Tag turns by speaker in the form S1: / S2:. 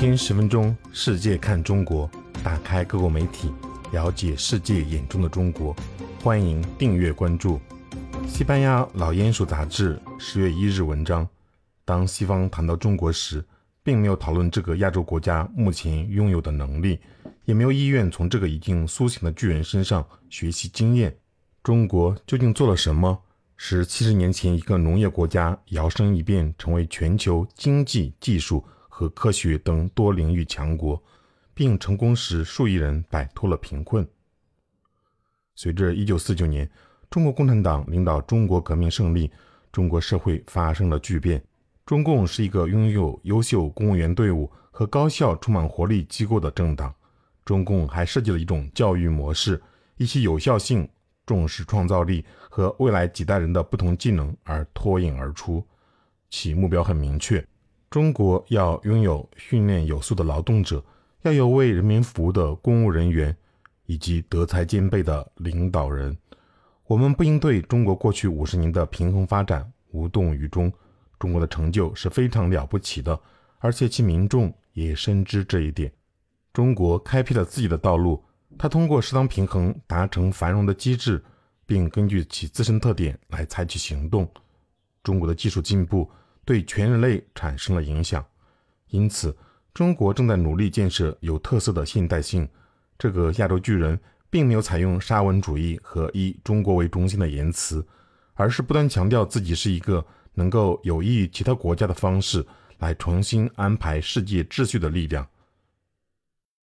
S1: 天十分钟，世界看中国，打开各国媒体，了解世界眼中的中国。欢迎订阅关注。西班牙老鼹鼠杂志十月一日文章：当西方谈到中国时，并没有讨论这个亚洲国家目前拥有的能力，也没有意愿从这个已经苏醒的巨人身上学习经验。中国究竟做了什么，使七十年前一个农业国家摇身一变成为全球经济、技术和科学等多领域强国，并成功使数亿人摆脱了贫困？随着1949年中国共产党领导中国革命胜利，中国社会发生了巨变。中共是一个拥有优秀公务员队伍和高效、充满活力机构的政党。中共还设计了一种教育模式，以其有效性、重视创造力和未来几代人的不同技能而脱颖而出。其目标很明确：中国要拥有训练有素的劳动者，要有为人民服务的公务人员，以及德才兼备的领导人。我们不应对中国过去五十年的平衡发展无动于衷。中国的成就是非常了不起的，而且其民众也深知这一点。中国开辟了自己的道路，它通过适当平衡达成繁荣的机制，并根据其自身特点来采取行动。中国的技术进步对全人类产生了影响，因此中国正在努力建设有特色的现代性。这个亚洲巨人并没有采用沙文主义和以中国为中心的言辞，而是不断强调自己是一个。能够有益于其他国家的方式来重新安排世界秩序的力量。